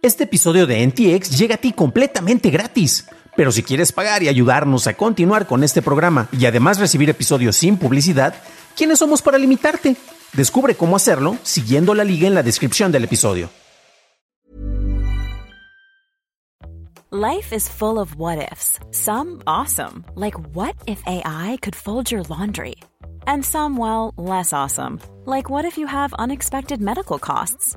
Este episodio de NTX llega a ti completamente gratis. Pero si quieres pagar y ayudarnos a continuar con este programa y además recibir episodios sin publicidad, ¿quiénes somos para limitarte? Descubre cómo hacerlo siguiendo la liga en la descripción del episodio. Life is full of what ifs. Some awesome, like what if AI could fold your laundry? And some, well, less awesome, like what if you have unexpected medical costs?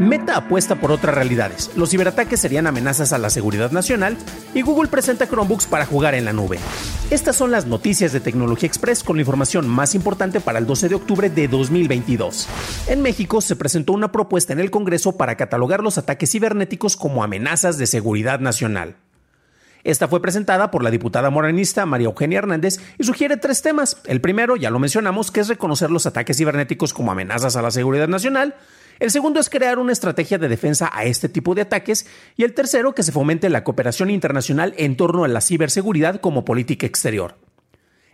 Meta apuesta por otras realidades. Los ciberataques serían amenazas a la seguridad nacional y Google presenta Chromebooks para jugar en la nube. Estas son las noticias de Tecnología Express con la información más importante para el 12 de octubre de 2022. En México se presentó una propuesta en el Congreso para catalogar los ataques cibernéticos como amenazas de seguridad nacional. Esta fue presentada por la diputada moranista María Eugenia Hernández y sugiere tres temas. El primero, ya lo mencionamos, que es reconocer los ataques cibernéticos como amenazas a la seguridad nacional. El segundo es crear una estrategia de defensa a este tipo de ataques. Y el tercero, que se fomente la cooperación internacional en torno a la ciberseguridad como política exterior.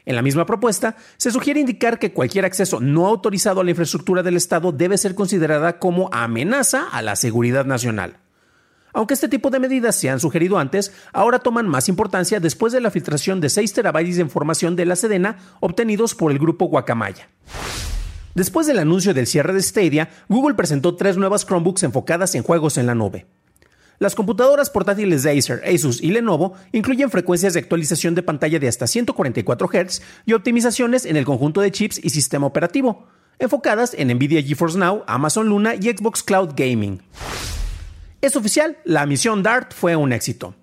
En la misma propuesta, se sugiere indicar que cualquier acceso no autorizado a la infraestructura del Estado debe ser considerada como amenaza a la seguridad nacional. Aunque este tipo de medidas se han sugerido antes, ahora toman más importancia después de la filtración de 6 terabytes de información de la Sedena obtenidos por el grupo Guacamaya. Después del anuncio del cierre de Stadia, Google presentó tres nuevas Chromebooks enfocadas en juegos en la nube. Las computadoras portátiles de Acer, Asus y Lenovo incluyen frecuencias de actualización de pantalla de hasta 144 Hz y optimizaciones en el conjunto de chips y sistema operativo, enfocadas en Nvidia GeForce Now, Amazon Luna y Xbox Cloud Gaming. Es oficial, la misión DART fue un éxito.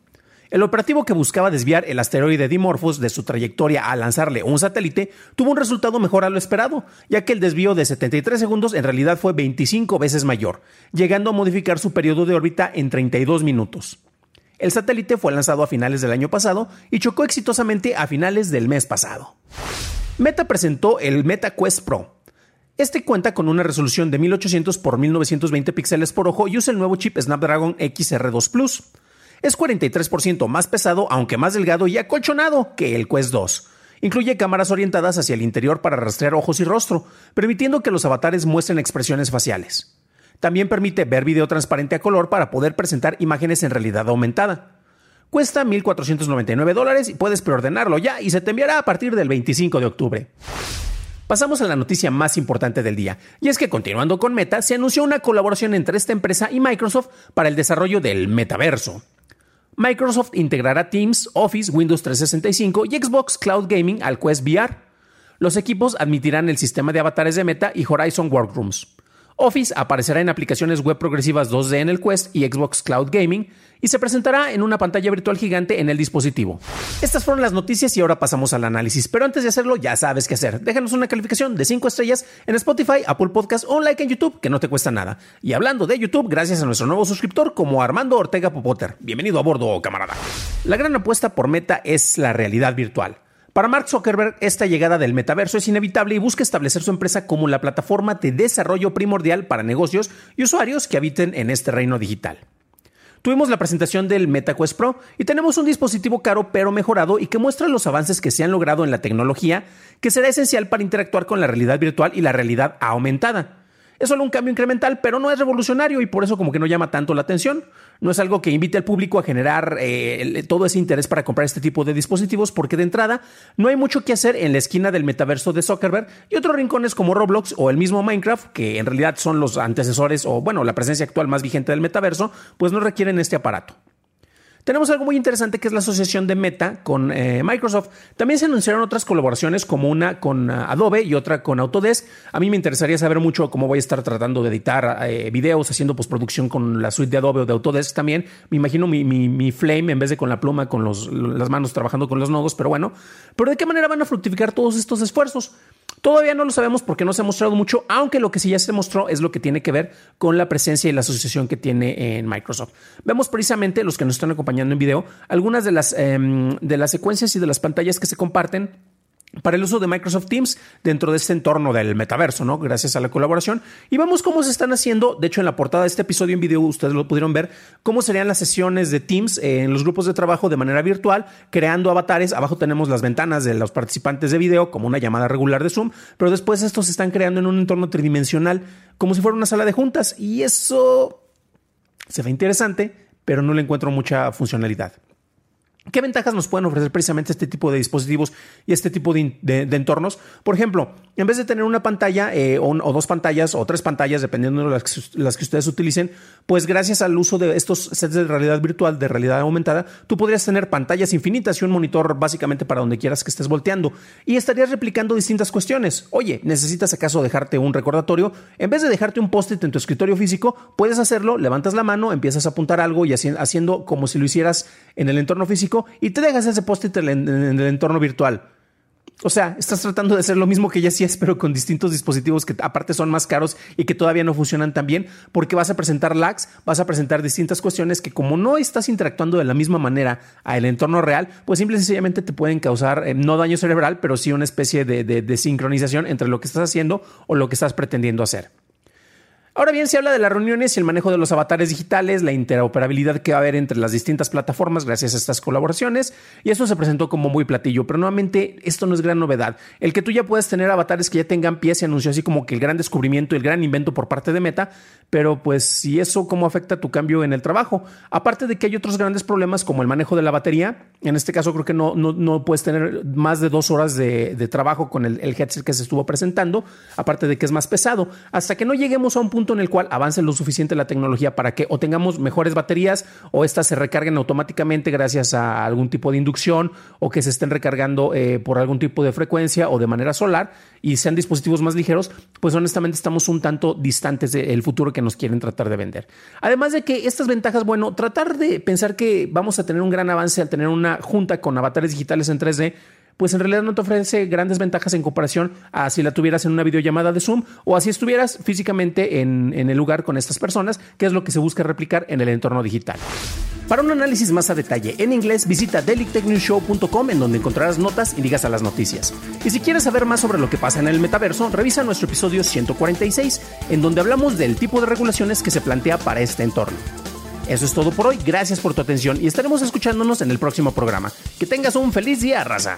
El operativo que buscaba desviar el asteroide Dimorphos de su trayectoria al lanzarle un satélite tuvo un resultado mejor a lo esperado, ya que el desvío de 73 segundos en realidad fue 25 veces mayor, llegando a modificar su periodo de órbita en 32 minutos. El satélite fue lanzado a finales del año pasado y chocó exitosamente a finales del mes pasado. Meta presentó el Meta Quest Pro, este cuenta con una resolución de 1800 x 1920 píxeles por ojo y usa el nuevo chip Snapdragon XR2 Plus. Es 43% más pesado, aunque más delgado y acolchonado que el Quest 2. Incluye cámaras orientadas hacia el interior para rastrear ojos y rostro, permitiendo que los avatares muestren expresiones faciales. También permite ver video transparente a color para poder presentar imágenes en realidad aumentada. Cuesta 1.499 dólares y puedes preordenarlo ya y se te enviará a partir del 25 de octubre. Pasamos a la noticia más importante del día, y es que continuando con Meta, se anunció una colaboración entre esta empresa y Microsoft para el desarrollo del metaverso. Microsoft integrará Teams, Office, Windows 365 y Xbox Cloud Gaming al Quest VR. Los equipos admitirán el sistema de avatares de Meta y Horizon Workrooms. Office aparecerá en aplicaciones web progresivas 2D en el Quest y Xbox Cloud Gaming y se presentará en una pantalla virtual gigante en el dispositivo. Estas fueron las noticias y ahora pasamos al análisis, pero antes de hacerlo ya sabes qué hacer. Déjanos una calificación de 5 estrellas en Spotify, Apple Podcast o un like en YouTube que no te cuesta nada. Y hablando de YouTube, gracias a nuestro nuevo suscriptor como Armando Ortega Popoter. Bienvenido a bordo, camarada. La gran apuesta por Meta es la realidad virtual. Para Mark Zuckerberg, esta llegada del metaverso es inevitable y busca establecer su empresa como la plataforma de desarrollo primordial para negocios y usuarios que habiten en este reino digital. Tuvimos la presentación del MetaQuest Pro y tenemos un dispositivo caro pero mejorado y que muestra los avances que se han logrado en la tecnología que será esencial para interactuar con la realidad virtual y la realidad aumentada. Es solo un cambio incremental, pero no es revolucionario y por eso como que no llama tanto la atención. No es algo que invite al público a generar eh, todo ese interés para comprar este tipo de dispositivos porque de entrada no hay mucho que hacer en la esquina del metaverso de Zuckerberg y otros rincones como Roblox o el mismo Minecraft, que en realidad son los antecesores o bueno, la presencia actual más vigente del metaverso, pues no requieren este aparato. Tenemos algo muy interesante que es la asociación de Meta con eh, Microsoft. También se anunciaron otras colaboraciones como una con uh, Adobe y otra con Autodesk. A mí me interesaría saber mucho cómo voy a estar tratando de editar eh, videos, haciendo postproducción con la suite de Adobe o de Autodesk también. Me imagino mi, mi, Flame en vez de con la pluma, con los, las manos trabajando con los nodos, pero bueno. Pero ¿de qué manera van a fructificar todos estos esfuerzos? Todavía no lo sabemos porque no se ha mostrado mucho, aunque lo que sí ya se mostró es lo que tiene que ver con la presencia y la asociación que tiene en Microsoft. Vemos precisamente los que nos están acompañando en video algunas de las, em, de las secuencias y de las pantallas que se comparten para el uso de Microsoft Teams dentro de este entorno del metaverso, ¿no? Gracias a la colaboración. Y vemos cómo se están haciendo. De hecho, en la portada de este episodio en video, ustedes lo pudieron ver, cómo serían las sesiones de Teams en los grupos de trabajo de manera virtual, creando avatares. Abajo tenemos las ventanas de los participantes de video, como una llamada regular de Zoom, pero después estos se están creando en un entorno tridimensional, como si fuera una sala de juntas. Y eso se ve interesante, pero no le encuentro mucha funcionalidad. ¿Qué ventajas nos pueden ofrecer precisamente este tipo de dispositivos y este tipo de, entornos? Por ejemplo, en vez de tener una pantalla eh, o, dos pantallas o tres pantallas, dependiendo de las que, ustedes utilicen, pues gracias al uso de estos sets de realidad virtual, de realidad aumentada, tú podrías tener pantallas infinitas y un monitor básicamente para donde quieras que estés volteando y estarías replicando distintas cuestiones. Oye, ¿necesitas acaso dejarte un recordatorio? En vez de dejarte un post-it en tu escritorio físico, puedes hacerlo, levantas la mano, empiezas a apuntar algo y haciendo como si lo hicieras en el entorno físico y te dejas ese post-it en, el entorno virtual. O sea, estás tratando de hacer lo mismo que ya hacías, pero con distintos dispositivos que aparte son más caros y que todavía no funcionan tan bien, porque vas a presentar lags, vas a presentar distintas cuestiones que como no estás interactuando de la misma manera al entorno real, pues simple y sencillamente te pueden causar eh, no daño cerebral, pero sí una especie de sincronización entre lo que estás haciendo o lo que estás pretendiendo hacer. Ahora bien, se habla de las reuniones y el manejo de los avatares digitales, la interoperabilidad que va a haber entre las distintas plataformas gracias a estas colaboraciones, y eso se presentó como muy platillo, pero nuevamente esto no es gran novedad. El que tú ya puedas tener avatares que ya tengan pies se anunció así como que el gran descubrimiento, el gran invento por parte de Meta, pero pues si eso cómo afecta tu cambio en el trabajo. Aparte de que hay otros grandes problemas como el manejo de la batería, en este caso creo que no, no, puedes tener más de dos horas de, trabajo con el, el headset que se estuvo presentando, aparte de que es más pesado, hasta que no lleguemos a un punto en el cual avance lo suficiente la tecnología para que o tengamos mejores baterías o estas se recarguen automáticamente gracias a algún tipo de inducción o que se estén recargando eh, por algún tipo de frecuencia o de manera solar y sean dispositivos más ligeros, pues honestamente estamos un tanto distantes del futuro que nos quieren tratar de vender. Además de que estas ventajas, bueno, tratar de pensar que vamos a tener un gran avance al tener una junta con avatares digitales en 3D pues en realidad no te ofrece grandes ventajas en comparación a si la tuvieras en una videollamada de Zoom o así estuvieras físicamente en, en el lugar con estas personas, que es lo que se busca replicar en el entorno digital. Para un análisis más a detalle en inglés, visita dailytechnewshow.com en donde encontrarás notas y ligas a las noticias. Y si quieres saber más sobre lo que pasa en el metaverso, revisa nuestro episodio 146, en donde hablamos del tipo de regulaciones que se plantea para este entorno. Eso es todo por hoy, gracias por tu atención y estaremos escuchándonos en el próximo programa. Que tengas un feliz día, raza.